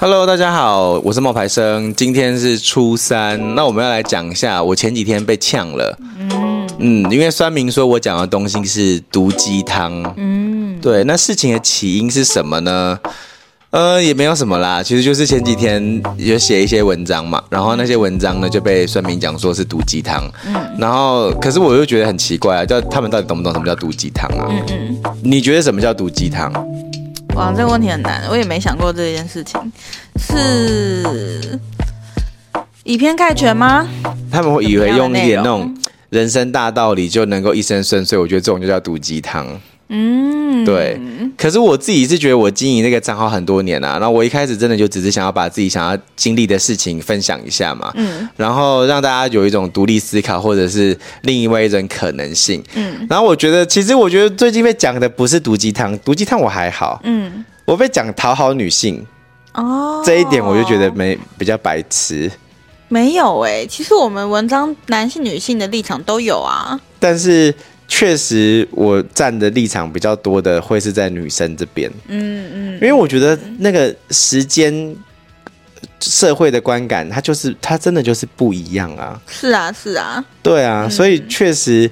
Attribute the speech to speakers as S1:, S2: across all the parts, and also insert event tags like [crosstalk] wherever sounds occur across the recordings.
S1: Hello，大家好，我是冒牌生。今天是初三，那我们要来讲一下我前几天被呛了。嗯嗯，因为酸明说我讲的东西是毒鸡汤。嗯，对，那事情的起因是什么呢？呃，也没有什么啦，其实就是前几天有写一些文章嘛，然后那些文章呢就被酸民讲说是毒鸡汤。嗯，然后可是我又觉得很奇怪啊，叫他们到底懂不懂什么叫毒鸡汤啊？嗯嗯，你觉得什么叫毒鸡汤？
S2: 哇，这个问题很难，我也没想过这件事情，是以偏概全吗？
S1: 他们会以为用一点那种人生大道理就能够一生顺遂，我觉得这种就叫毒鸡汤。嗯，对。可是我自己是觉得我经营那个账号很多年了，啊，然后我一开始真的就只是想要把自己想要经历的事情分享一下嘛，嗯，然后让大家有一种独立思考或者是另外一种可能性，嗯，然后我觉得其实我觉得最近被讲的不是毒鸡汤，毒鸡汤我还好，嗯，我被讲讨好女性，哦，这一点我就觉得没比较白痴，
S2: 没有哎，欸，其实我们文章男性女性的立场都有啊，
S1: 但是。确实，我站的立场比较多的会是在女生这边，嗯嗯，因为我觉得那个时间社会的观感，它就是它真的就是不一样啊。
S2: 是啊，是啊，
S1: 对啊，嗯、所以确实，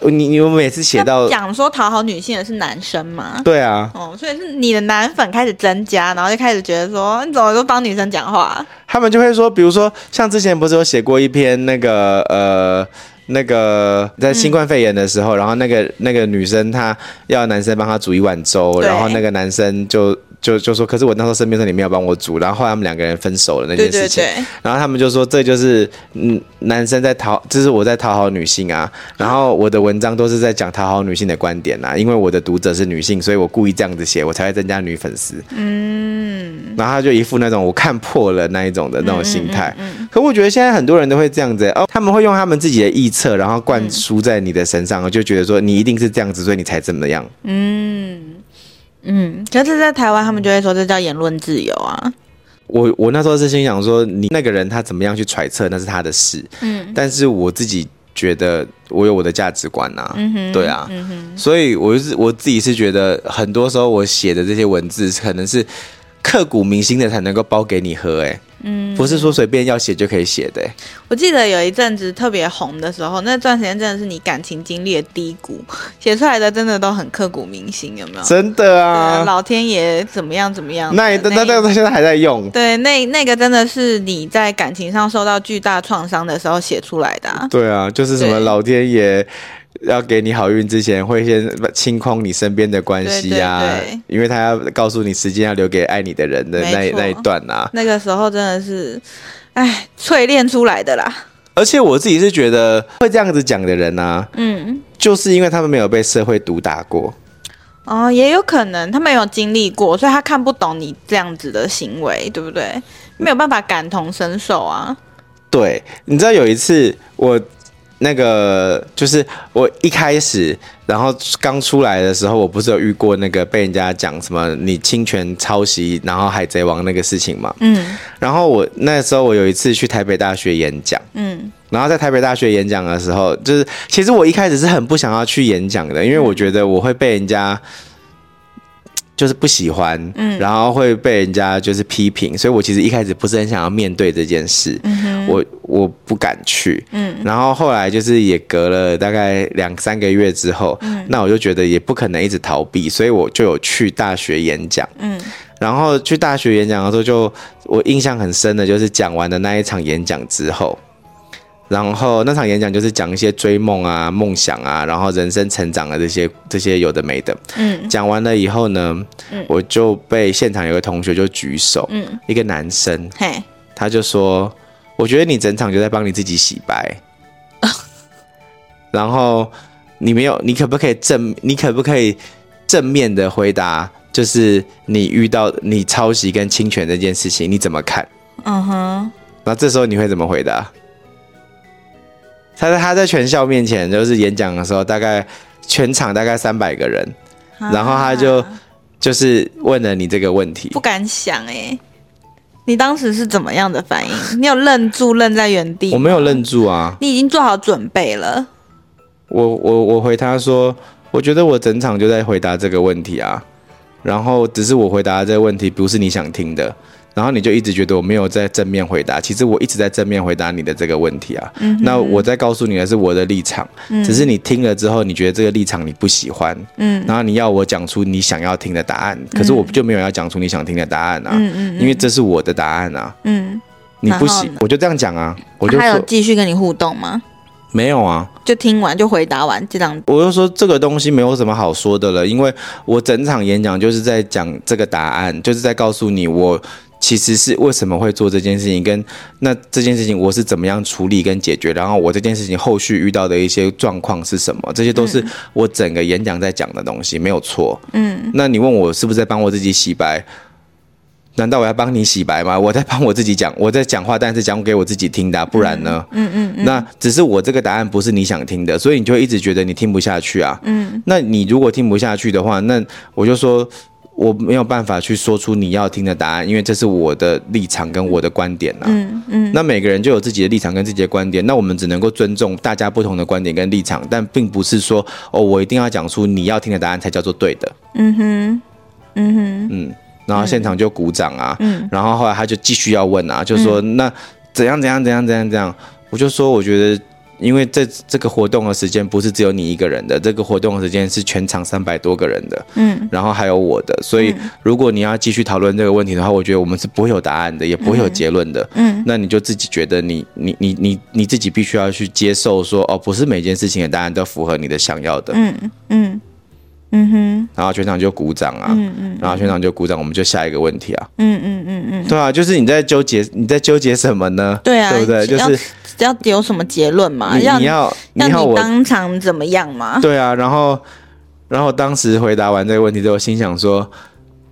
S1: 你你们每次写到
S2: 讲说讨好女性的是男生嘛？
S1: 对啊，
S2: 哦，所以是你的男粉开始增加，然后就开始觉得说你怎么都帮女生讲话？
S1: 他们就会说，比如说像之前不是有写过一篇那个呃。那个在新冠肺炎的时候，嗯、然后那个那个女生她要男生帮她煮一碗粥，然后那个男生就就就说，可是我那时候生病，说你没有帮我煮，然后后来他们两个人分手了那件事情，对对。对，然后他们就说这就是嗯男生在讨，这是我在讨好女性啊，然后我的文章都是在讲讨好女性的观点啊，因为我的读者是女性，所以我故意这样子写，我才会增加女粉丝，嗯，然后他就一副那种我看破了那一种的那种心态，嗯嗯嗯。嗯，可我觉得现在很多人都会这样子哦，他们会用他们自己的臆测，然后灌输在你的身上，就觉得说你一定是这样子，所以你才怎么样，嗯。
S2: 嗯，可是，在台湾，他们就会说这叫言论自由啊。
S1: 我我那时候是心想说，你那个人他怎么样去揣测，那是他的事。嗯，但是我自己觉得，我有我的价值观呐、啊。嗯哼，对啊。嗯哼，所以我就是我自己是觉得，很多时候我写的这些文字，可能是刻骨铭心的，才能够包给你喝、欸。哎。嗯，不是说随便要写就可以写的、欸。
S2: 我记得有一阵子特别红的时候，那段时间真的是你感情经历的低谷，[laughs] 写出来的真的都很刻骨铭心，有没有？
S1: 真的啊！
S2: 老天爷怎么样怎么样？
S1: 那那那那现在还在用？
S2: 对，那那个真的是你在感情上受到巨大创伤的时候写出来的、啊。
S1: 对啊，就是什么老天爷。要给你好运之前，会先清空你身边的关系啊，对对对，因为他要告诉你时间要留给爱你的人的那那一段啊。
S2: 那个时候真的是，哎，淬炼出来的啦。
S1: 而且我自己是觉得会这样子讲的人啊，嗯，就是因为他们没有被社会毒打过。
S2: 哦，也有可能他没有经历过，所以他看不懂你这样子的行为，对不对？没有办法感同身受啊。
S1: 对，你知道有一次我。那个就是我一开始，然后刚出来的时候，我不是有遇过那个被人家讲什么你侵权抄袭，然后海贼王那个事情嘛。嗯。然后我那时候我有一次去台北大学演讲，嗯。然后在台北大学演讲的时候，就是其实我一开始是很不想要去演讲的，因为我觉得我会被人家。就是不喜欢，嗯，然后会被人家就是批评，所以我其实一开始不是很想要面对这件事，嗯哼，我我不敢去，嗯，然后后来就是也隔了大概两三个月之后，嗯，那我就觉得也不可能一直逃避，所以我就有去大学演讲，嗯，然后去大学演讲的时候就，就我印象很深的就是讲完的那一场演讲之后。然后那场演讲就是讲一些追梦啊、梦想啊，然后人生成长的这些这些有的没的。嗯，讲完了以后呢，嗯，我就被现场有个同学就举手，嗯，一个男生，嘿，他就说：“我觉得你整场就在帮你自己洗白。[laughs] ”然后你没有，你可不可以正？你可不可以正面的回答？就是你遇到你抄袭跟侵权这件事情，你怎么看？嗯哼。那这时候你会怎么回答？他在他在全校面前就是演讲的时候，大概全场大概三百个人，啊、然后他就就是问了你这个问题，
S2: 不敢想哎，你当时是怎么样的反应？你有愣住愣在原地？
S1: 我没有愣住啊，
S2: 你已经做好准备了。
S1: 我我我回他说，我觉得我整场就在回答这个问题啊，然后只是我回答这个问题不是你想听的。然后你就一直觉得我没有在正面回答，其实我一直在正面回答你的这个问题啊。嗯、那我在告诉你的是我的立场，嗯、只是你听了之后，你觉得这个立场你不喜欢，嗯，然后你要我讲出你想要听的答案，可是我就没有要讲出你想听的答案啊，嗯嗯，因为这是我的答案啊，嗯，你不喜，我就这样讲啊，我就
S2: 还有继续跟你互动吗？
S1: 没有啊，
S2: 就听完就回答完这样。
S1: 我就说这个东西没有什么好说的了，因为我整场演讲就是在讲这个答案，就是在告诉你我其实是为什么会做这件事情，跟那这件事情我是怎么样处理跟解决，然后我这件事情后续遇到的一些状况是什么，这些都是我整个演讲在讲的东西，没有错。嗯，那你问我是不是在帮我自己洗白？难道我要帮你洗白吗？我在帮我自己讲，我在讲话，但是讲给我自己听的，不然呢？嗯嗯，嗯。那只是我这个答案不是你想听的，所以你就会一直觉得你听不下去啊。嗯。那你如果听不下去的话，那我就说我没有办法去说出你要听的答案，因为这是我的立场跟我的观点啊。嗯嗯。那每个人就有自己的立场跟自己的观点，那我们只能够尊重大家不同的观点跟立场，但并不是说哦，我一定要讲出你要听的答案才叫做对的。嗯哼。嗯哼。嗯。然后现场就鼓掌啊，嗯，然后后来他就继续要问啊，就说那怎样怎样怎样怎样怎样，我就说我觉得，因为这这个活动的时间不是只有你一个人的，这个活动的时间是全场三百多个人的，嗯，然后还有我的，所以如果你要继续讨论这个问题的话，我觉得我们是不会有答案的，也不会有结论的，嗯，那你就自己觉得你你你你你自己必须要去接受说，哦，不是每件事情的答案都符合你的想要的，嗯嗯。嗯哼，然后全场就鼓掌啊，嗯嗯，然后全场就鼓掌，我们就下一个问题啊，嗯嗯嗯嗯，对啊，就是你在纠结，你在纠结什么呢？对啊，对不对？就是
S2: 要有什么结论嘛？
S1: 你要你要
S2: 你当场怎么样嘛？
S1: 对啊，然后然后当时回答完这个问题之后，心想说，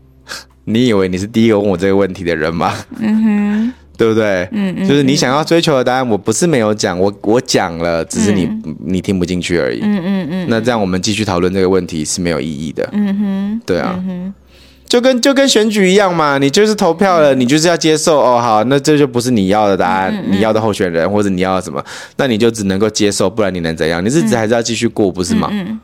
S1: [laughs] 你以为你是第一个问我这个问题的人吗？嗯哼。对不对？嗯嗯，就是你想要追求的答案，我不是没有讲，我我讲了，只是你、嗯、你听不进去而已。嗯嗯嗯。那这样我们继续讨论这个问题是没有意义的。嗯哼。对啊。嗯哼。就跟就跟选举一样嘛，你就是投票了，你就是要接受哦。好，那这就不是你要的答案，你要的候选人或者你要什么，那你就只能够接受，不然你能怎样？你日子还是要继续过，不是吗？嗯，嗯。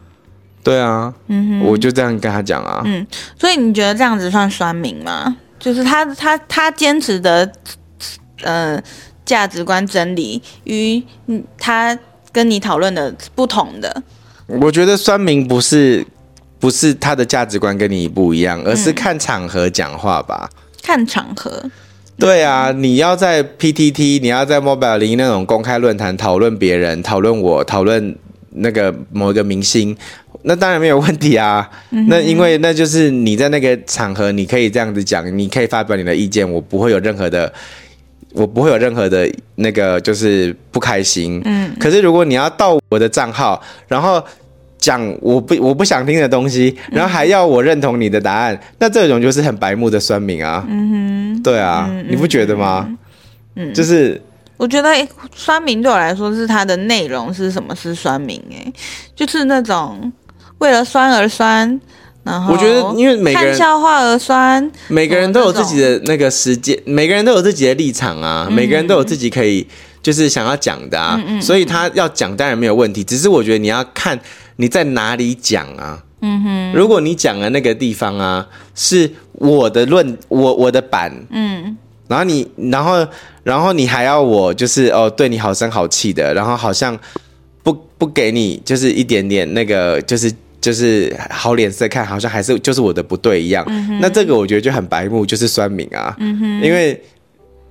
S1: 对啊。嗯哼。我就这样跟他讲啊。嗯。
S2: 所以你觉得这样子算酸民吗？就是他他他坚持的。呃，价值观真理与他跟你讨论的不同的，
S1: 我觉得酸民不是不是他的价值观跟你不一样，而是看场合讲话吧。嗯、
S2: 看场合，
S1: 对啊，你要在 PTT，你要在 Mobile 那种公开论坛讨论别人，讨论我，讨论那个某一个明星，那当然没有问题啊。嗯、那因为那就是你在那个场合，你可以这样子讲，你可以发表你的意见，我不会有任何的。我不会有任何的那个，就是不开心。嗯，可是如果你要到我的账号，然后讲我不我不想听的东西，然后还要我认同你的答案，嗯、那这种就是很白目的酸民啊。嗯哼，对啊，嗯、你不觉得吗？嗯，就是
S2: 我觉得酸民对我来说是它的内容是什么？是酸民哎，就是那种为了酸而酸。
S1: 我觉得，因为每个人
S2: 看笑话而酸，
S1: 每个人都有自己的那个时间，每个人都有自己的立场啊，嗯、每个人都有自己可以就是想要讲的啊，嗯嗯、所以他要讲当然没有问题，只是我觉得你要看你在哪里讲啊。嗯哼，如果你讲的那个地方啊是我的论，我我的版，嗯，然后你然后然后你还要我就是哦对你好声好气的，然后好像不不给你就是一点点那个就是。就是好脸色看，好像还是就是我的不对一样。嗯、那这个我觉得就很白目，就是酸民啊。因为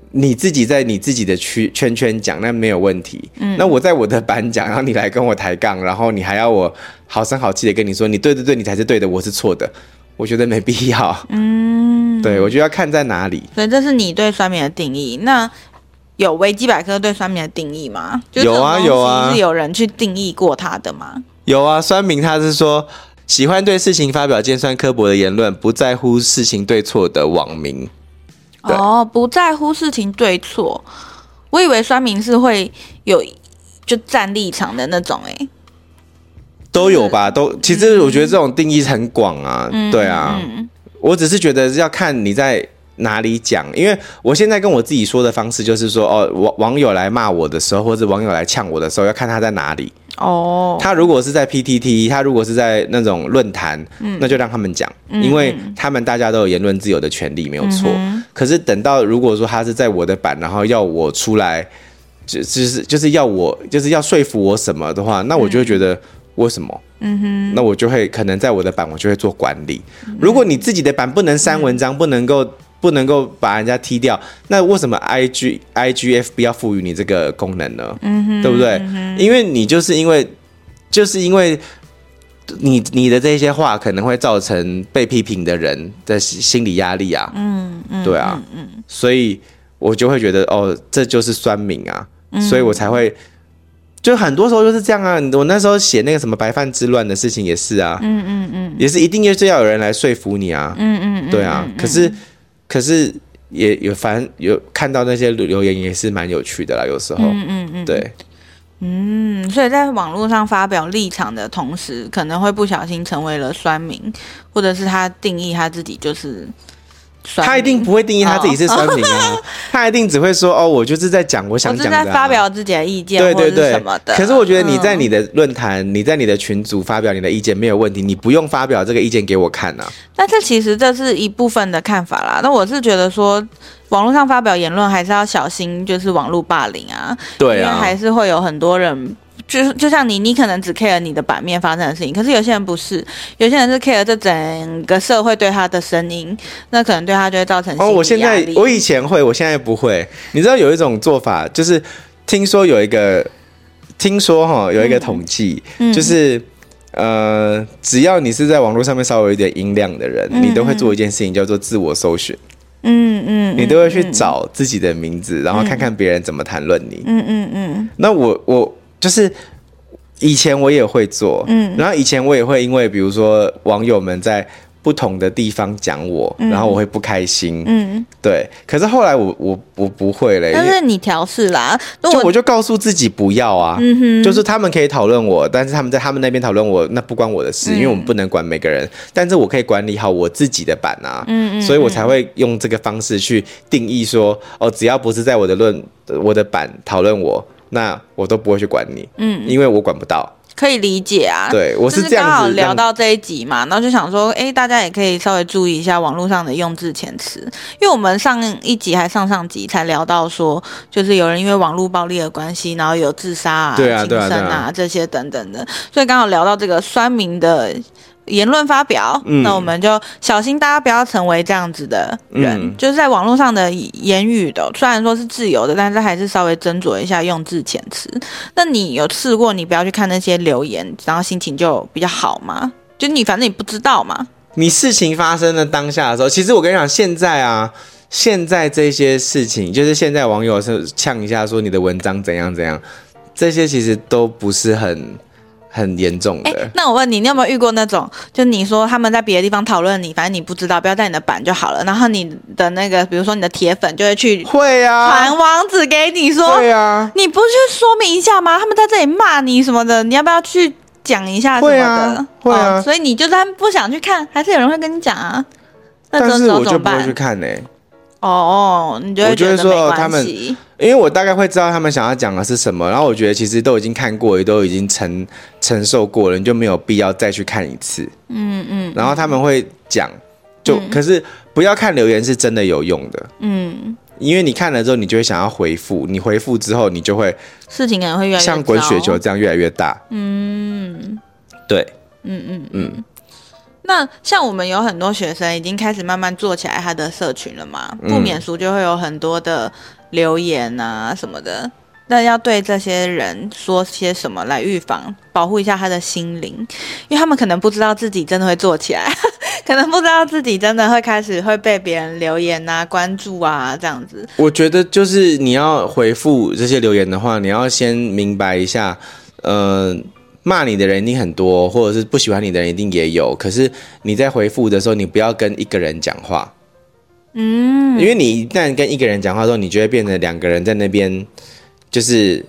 S1: 你自己在你自己的圈圈圈讲，那没有问题。嗯、那我在我的班讲，然后你来跟我抬杠，然后你还要我好声好气的跟你说，你对对对，你才是对的，我是错的。我觉得没必要。嗯，对，我觉得要看在哪里。
S2: 所以这是你对酸民的定义。那有维基百科对酸民的定义吗？
S1: 有啊有啊，
S2: 是有人去定义过他的吗？
S1: 有啊，酸明他是说喜欢对事情发表尖酸刻薄的言论，不在乎事情对错的网民。
S2: 哦，不在乎事情对错，我以为酸明是会有就站立场的那种，诶，
S1: 都有吧？都其实我觉得这种定义很广啊，嗯、对啊，嗯、我只是觉得要看你在哪里讲，因为我现在跟我自己说的方式就是说，哦，网网友来骂我的时候，或者网友来呛我的时候，要看他在哪里。哦，oh. 他如果是在 PTT，他如果是在那种论坛，嗯、那就让他们讲，嗯、因为他们大家都有言论自由的权利，没有错。嗯、可是等到如果说他是在我的版，然后要我出来，就就是就是要我就是要说服我什么的话，那我就会觉得、嗯、为什么？嗯哼，那我就会可能在我的版，我就会做管理。嗯、如果你自己的版不能删文章，嗯、不能够不能够把人家踢掉，那为什么 I G I G F B 要赋予你这个功能呢？嗯哼，对不对？嗯、因为你就是因为就是因为。你你的这些话可能会造成被批评的人的心理压力啊，嗯嗯，对啊，嗯，所以我就会觉得哦，这就是酸民啊，嗯、所以我才会，就很多时候就是这样啊。我那时候写那个什么白饭之乱的事情也是啊，嗯嗯嗯，也是一定就是要有人来说服你啊，嗯嗯，对啊，可是可是也有反正有看到那些留言也是蛮有趣的啦，有时候，嗯嗯嗯，对。
S2: 嗯，所以在网络上发表立场的同时，可能会不小心成为了酸民，或者是他定义他自己就是。
S1: 他一定不会定义他自己是酸民啊，哦、[laughs] 他一定只会说哦，我就是在讲我想讲的、啊，
S2: 我在发表自己的意见，
S1: 对对对，
S2: 什么的。
S1: 可是我觉得你在你的论坛、嗯、你在你的群组发表你的意见没有问题，你不用发表这个意见给我看啊。
S2: 但是其实这是一部分的看法啦。那我是觉得说。网络上发表言论还是要小心，就是网络霸凌啊，
S1: 对啊，
S2: 因为还是会有很多人，就是就像你，你可能只 care 你的版面发生的事情，可是有些人不是，有些人是 care 这整个社会对他的声音，那可能对他就会造成
S1: 哦。我现在我以前会，我现在不会。你知道有一种做法，就是听说有一个，听说哈有一个统计，嗯、就是呃，只要你是在网络上面稍微有点音量的人，嗯、你都会做一件事情，叫做自我搜寻。嗯嗯，你都会去找自己的名字，嗯、然后看看别人怎么谈论你。嗯嗯嗯。那我我就是以前我也会做，嗯，然后以前我也会因为比如说网友们在。不同的地方讲我，然后我会不开心。嗯，对。可是后来我我我不会嘞，
S2: 但是你调试啦，
S1: 就我就告诉自己不要啊。嗯哼，就是他们可以讨论我，但是他们在他们那边讨论我，那不关我的事，因为我们不能管每个人。但是我可以管理好我自己的版啊。嗯嗯，所以我才会用这个方式去定义说，哦，只要不是在我的论我的版讨论我，那我都不会去管你。嗯，因为我管不到。
S2: 可以理解啊，
S1: 对，我是这样刚好
S2: 聊到这一集嘛，然后就想说，哎，大家也可以稍微注意一下网络上的用字遣词，因为我们上一集还上上集才聊到说，就是有人因为网络暴力的关系，然后有自杀啊、轻生啊，啊，啊这些等等的，所以刚好聊到这个酸民的。言论发表，嗯、那我们就小心，大家不要成为这样子的人。嗯、就是在网络上的言语的，虽然说是自由的，但是还是稍微斟酌一下用字遣词。那你有试过，你不要去看那些留言，然后心情就比较好吗？就你反正你不知道嘛。
S1: 你事情发生的当下的时候，其实我跟你讲，现在啊，现在这些事情，就是现在网友是呛一下说你的文章怎样怎样，这些其实都不是很。很严重的。欸，
S2: 那我问你，你有没有遇过那种，就你说他们在别的地方讨论你，反正你不知道，不要在你的版就好了。然后你的那个，比如说你的铁粉就会去
S1: 会啊
S2: 传网址给你说，
S1: 对啊，
S2: 你不去说明一下吗？他们在这里骂你什么的，你要不要去讲一下什么的？
S1: 会啊，会啊。
S2: 哦，所以你就算不想去看，还是有人会跟你讲啊。那
S1: 但是我就不会去看呢。欸。
S2: 哦，你就会觉得说他们，
S1: 因为我大概会知道他们想要讲的是什么，然后我觉得其实都已经看过，也都已经承承受过了，你就没有必要再去看一次。嗯嗯。然后他们会讲，就、嗯、可是不要看留言是真的有用的。嗯。因为你看了之后，你就会想要回复，你回复之后，你就会
S2: 事情可能会越来越
S1: 像滚雪球这样越来越大。嗯。对。嗯嗯嗯。嗯
S2: 那像我们有很多学生已经开始慢慢做起来他的社群了嘛，不免俗就会有很多的留言啊什么的。那要对这些人说些什么来预防、保护一下他的心灵？因为他们可能不知道自己真的会做起来，[laughs] 可能不知道自己真的会开始会被别人留言啊、关注啊这样子。
S1: 我觉得就是你要回复这些留言的话，你要先明白一下，嗯、呃。骂你的人一定很多，或者是不喜欢你的人一定也有。可是你在回复的时候，你不要跟一个人讲话，嗯，因为你一旦跟一个人讲话之后，你就会变成两个人在那边就是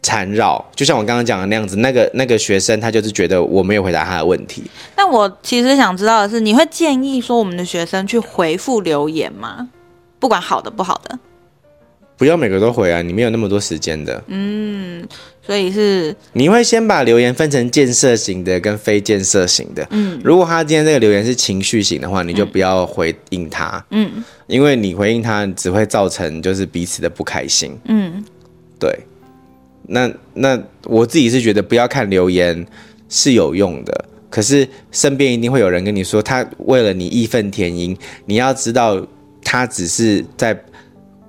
S1: 缠绕。就像我刚刚讲的那样子，那个那个学生他就是觉得我没有回答他的问题。
S2: 那我其实想知道的是，你会建议说我们的学生去回复留言吗？不管好的不好的。
S1: 不要每个都回啊，你没有那么多时间的。
S2: 嗯，所以是
S1: 你会先把留言分成建设型的跟非建设型的。
S2: 嗯，
S1: 如果他今天这个留言是情绪型的话，你就不要回应他。
S2: 嗯，
S1: 因为你回应他只会造成就是彼此的不开心。
S2: 嗯，
S1: 对。那那我自己是觉得不要看留言是有用的，可是身边一定会有人跟你说，他为了你义愤填膺，你要知道他只是在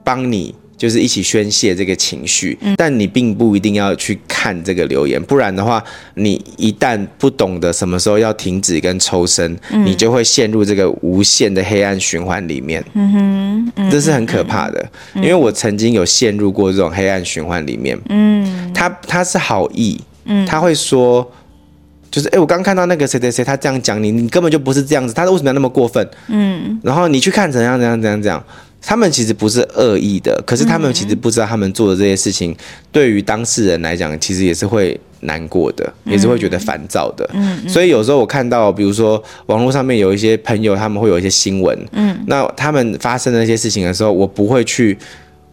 S1: 帮你。就是一起宣泄这个情绪，但你并不一定要去看这个留言，不然的话，你一旦不懂得什么时候要停止跟抽身，你就会陷入这个无限的黑暗循环里面。嗯哼，这是很可怕的，因为我曾经有陷入过这种黑暗循环里面。嗯，他他是好意，嗯他会说，就是哎，我刚看到那个谁谁谁，他这样讲你，你根本就不是这样子，他为什么要那么过分？嗯，然后你去看怎样怎样怎样怎样。他们其实不是恶意的，可是他们其实不知道他们做的这些事情，对于当事人来讲，其实也是会难过的，也是会觉得烦躁的。嗯，所以有时候我看到，比如说网络上面有一些朋友，他们会有一些新闻，嗯，那他们发生的那些事情的时候，我不会去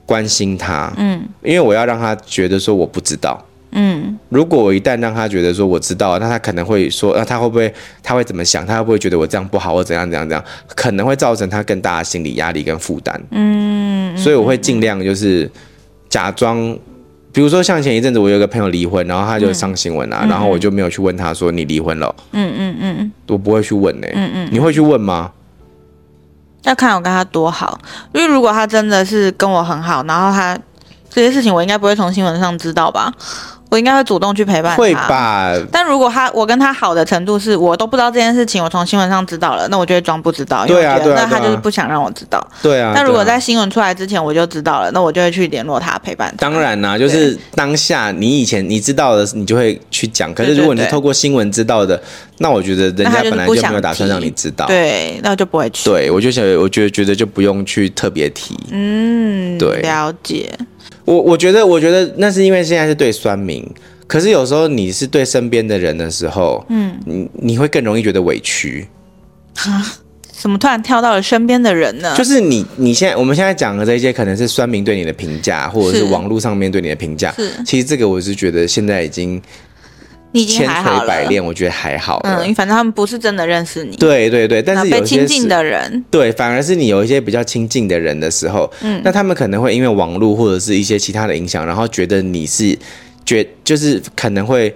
S1: 关心他，嗯，因为我要让他觉得说我不知道。嗯，如果我一旦让他觉得说我知道，那他可能会说，那他会不会他会怎么想？他会不会觉得我这样不好，或怎样怎样怎样？可能会造成他更大的心理压力跟负担。嗯，所以我会尽量就是假装，比如说像前一阵子我有个朋友离婚，然后他就上新闻啊，然后我就没有去问他说你离婚了。嗯嗯嗯，我不会去问呢。嗯嗯，你会去问吗？
S2: 要看我跟他多好，因为如果他真的是跟我很好，然后他这些事情我应该不会从新闻上知道吧。我应该会主动去陪伴他，
S1: 会吧？
S2: 但如果他我跟他好的程度是我都不知道这件事情，我从新闻上知道了，那我就会装不知道，因为我觉得那他就是不想让我知道。
S1: 对啊。
S2: 但如果在新闻出来之前我就知道了，那我就会去联络他陪伴他。
S1: 当然啦，就是当下你以前你知道的，你就会去讲。可是如果你是透过新闻知道的，那我觉得人家本来就没有打算让你知道，
S2: 对，那就不会去。
S1: 对，我就想，我觉得觉得就不用去特别提。
S2: 嗯，对，了解。
S1: 我我觉得，我觉得那是因为现在是对酸民。可是有时候你是对身边的人的时候，嗯，你你会更容易觉得委屈。
S2: 啊？怎么突然跳到了身边的人呢？
S1: 就是你你现在我们现在讲的这些，可能是酸民对你的评价，或者是网络上面对你的评价。是，其实这个我是觉得现在已经千锤百炼，我觉得还好。嗯，
S2: 反正他们不是真的认识你。
S1: 对对对，但是有些
S2: 亲近的人，
S1: 对，反而是你有一些比较亲近的人的时候，嗯，那他们可能会因为网络或者是一些其他的影响，然后觉得你是。觉就是可能会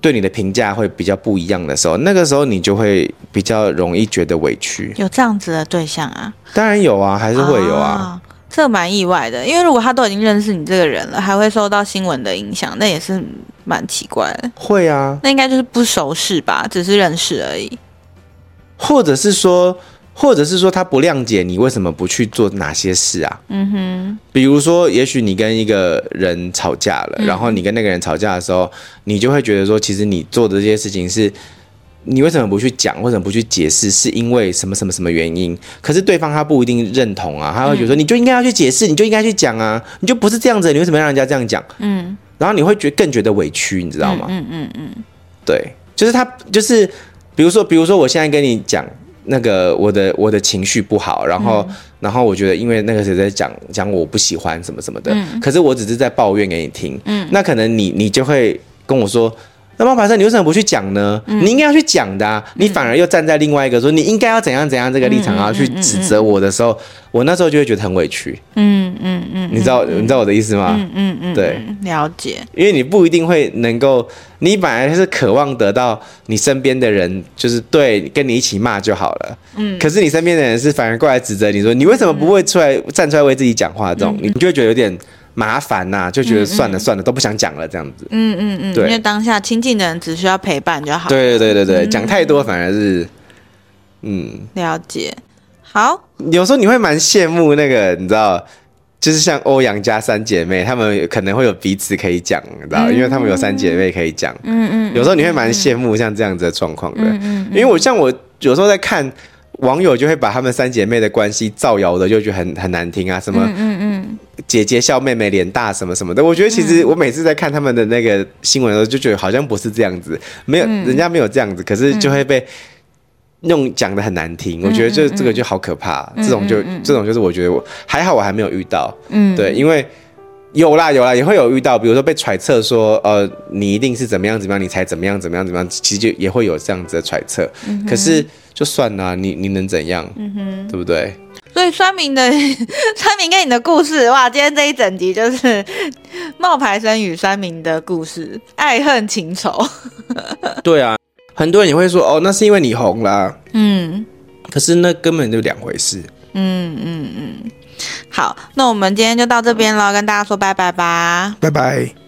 S1: 对你的评价会比较不一样的时候，那个时候你就会比较容易觉得委屈。
S2: 有这样子的对象啊？
S1: 当然有啊，还是会有啊。
S2: 哦，这蛮意外的，因为如果他都已经认识你这个人了，还会受到新闻的影响，那也是蛮奇怪的。
S1: 会啊，
S2: 那应该就是不熟识吧，只是认识而已，
S1: 或者是说。或者是说他不谅解你为什么不去做哪些事啊？嗯哼，比如说，也许你跟一个人吵架了，嗯、然后你跟那个人吵架的时候，你就会觉得说，其实你做的这些事情是，你为什么不去讲，为什么不去解释，是因为什么什么什么原因？可是对方他不一定认同啊，他会觉得说，你就应该要去解释，你就应该去讲啊，你就不是这样子，你为什么要让人家这样讲？嗯，然后你会觉更觉得委屈，你知道吗？嗯嗯嗯，嗯，对，就是他，就是比如说，比如说，我现在跟你讲。那个我的我的情绪不好，然后、嗯、然后我觉得因为那个谁在讲讲我不喜欢什么什么的，嗯、可是我只是在抱怨给你听，嗯，那可能你你就会跟我说，那冒牌生你为什么不去讲呢？嗯、你应该要去讲的、啊，你反而又站在另外一个说你应该要怎样怎样这个立场，然后去指责我的时候。我那时候就会觉得很委屈，嗯嗯嗯，你知道你知道我的意思吗？嗯嗯嗯，对，
S2: 了解。
S1: 因为你不一定会能够，你本来是渴望得到你身边的人就是对跟你一起骂就好了，嗯。可是你身边的人是反而过来指责你说，你为什么不会出来站出来为自己讲话？这种你就会觉得有点麻烦呐，就觉得算了算了，都不想讲了这样子。嗯嗯嗯，对，
S2: 因为当下亲近的人只需要陪伴就好。
S1: 对对对对对，讲太多反而是，嗯，
S2: 了解。好，
S1: 有时候你会蛮羡慕那个，你知道，就是像欧阳家三姐妹，她们可能会有彼此可以讲，你知道，因为她们有三姐妹可以讲。嗯嗯。有时候你会蛮羡慕像这样子的状况的。嗯嗯。因为我像我有时候在看网友，就会把她们三姐妹的关系造谣的，就觉得很很难听啊，什么嗯嗯姐姐笑妹妹脸大什么什么的。我觉得其实我每次在看他们的那个新闻的时候，就觉得好像不是这样子，没有人家没有这样子，可是就会被。弄讲的很难听，我觉得这这个就好可怕。这种就这种就是我觉得我还好，我还没有遇到。嗯，对，因为有啦有啦，也会有遇到，比如说被揣测说，呃，你一定是怎么样怎么样，你才怎么样怎么样怎么样，其实就也会有这样子的揣测。可是就算啦，你你能怎样？嗯哼，对不对？
S2: 所以酸明的 [laughs] 酸明跟你的故事，哇，今天这一整集就是冒牌生与酸明的故事，爱恨情仇。[laughs]
S1: 对啊。很多人也会说哦，那是因为你红啦。嗯，可是那根本就两回事。
S2: 嗯嗯嗯，好，那我们今天就到这边了，跟大家说拜拜吧。
S1: 拜拜。